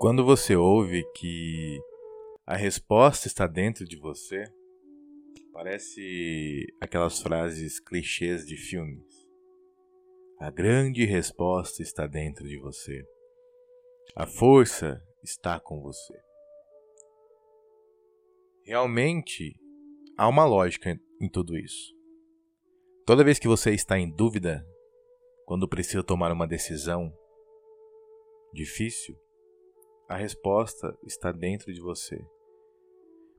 Quando você ouve que a resposta está dentro de você, parece aquelas frases clichês de filmes. A grande resposta está dentro de você. A força está com você. Realmente há uma lógica em tudo isso. Toda vez que você está em dúvida, quando precisa tomar uma decisão difícil, a resposta está dentro de você.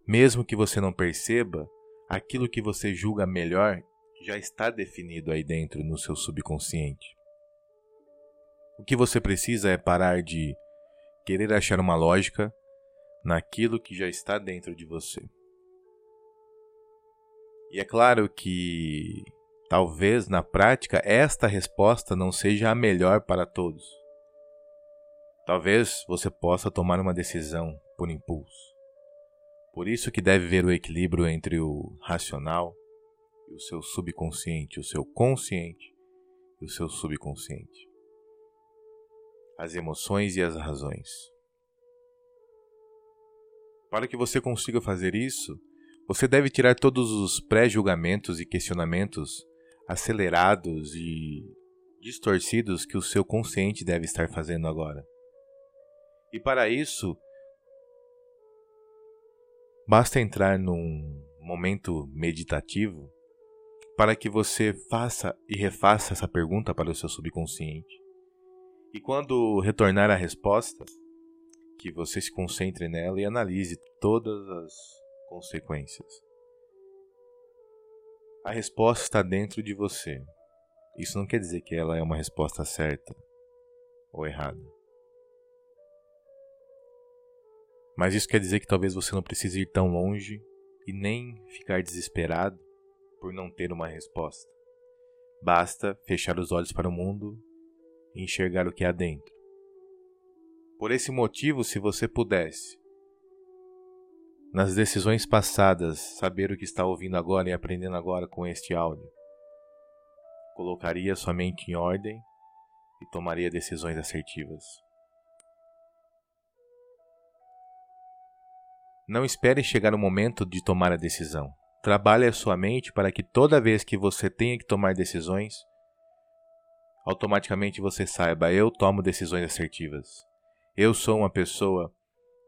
Mesmo que você não perceba, aquilo que você julga melhor já está definido aí dentro no seu subconsciente. O que você precisa é parar de querer achar uma lógica naquilo que já está dentro de você. E é claro que talvez na prática esta resposta não seja a melhor para todos. Talvez você possa tomar uma decisão por impulso. Por isso que deve ver o equilíbrio entre o racional e o seu subconsciente, o seu consciente e o seu subconsciente. As emoções e as razões. Para que você consiga fazer isso, você deve tirar todos os pré-julgamentos e questionamentos acelerados e distorcidos que o seu consciente deve estar fazendo agora. E para isso, basta entrar num momento meditativo para que você faça e refaça essa pergunta para o seu subconsciente. E quando retornar a resposta, que você se concentre nela e analise todas as consequências. A resposta está dentro de você. Isso não quer dizer que ela é uma resposta certa ou errada. Mas isso quer dizer que talvez você não precise ir tão longe e nem ficar desesperado por não ter uma resposta. Basta fechar os olhos para o mundo e enxergar o que há dentro. Por esse motivo, se você pudesse, nas decisões passadas, saber o que está ouvindo agora e aprendendo agora com este áudio, colocaria sua mente em ordem e tomaria decisões assertivas. Não espere chegar o momento de tomar a decisão. Trabalhe a sua mente para que toda vez que você tenha que tomar decisões, automaticamente você saiba: eu tomo decisões assertivas. Eu sou uma pessoa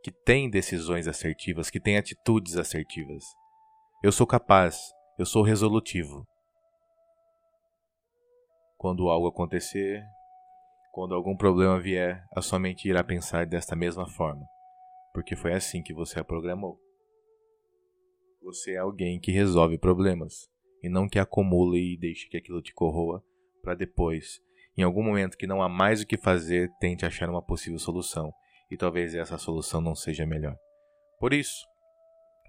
que tem decisões assertivas, que tem atitudes assertivas. Eu sou capaz, eu sou resolutivo. Quando algo acontecer, quando algum problema vier, a sua mente irá pensar desta mesma forma porque foi assim que você a programou. Você é alguém que resolve problemas e não que acumule e deixe que aquilo te corroa para depois, em algum momento que não há mais o que fazer, tente achar uma possível solução e talvez essa solução não seja melhor. Por isso,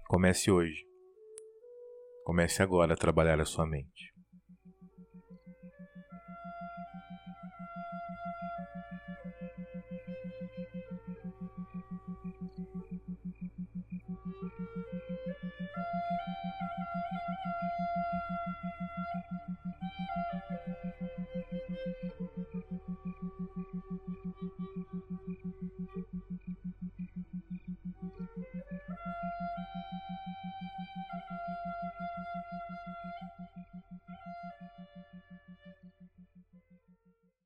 comece hoje. Comece agora a trabalhar a sua mente. Thank you.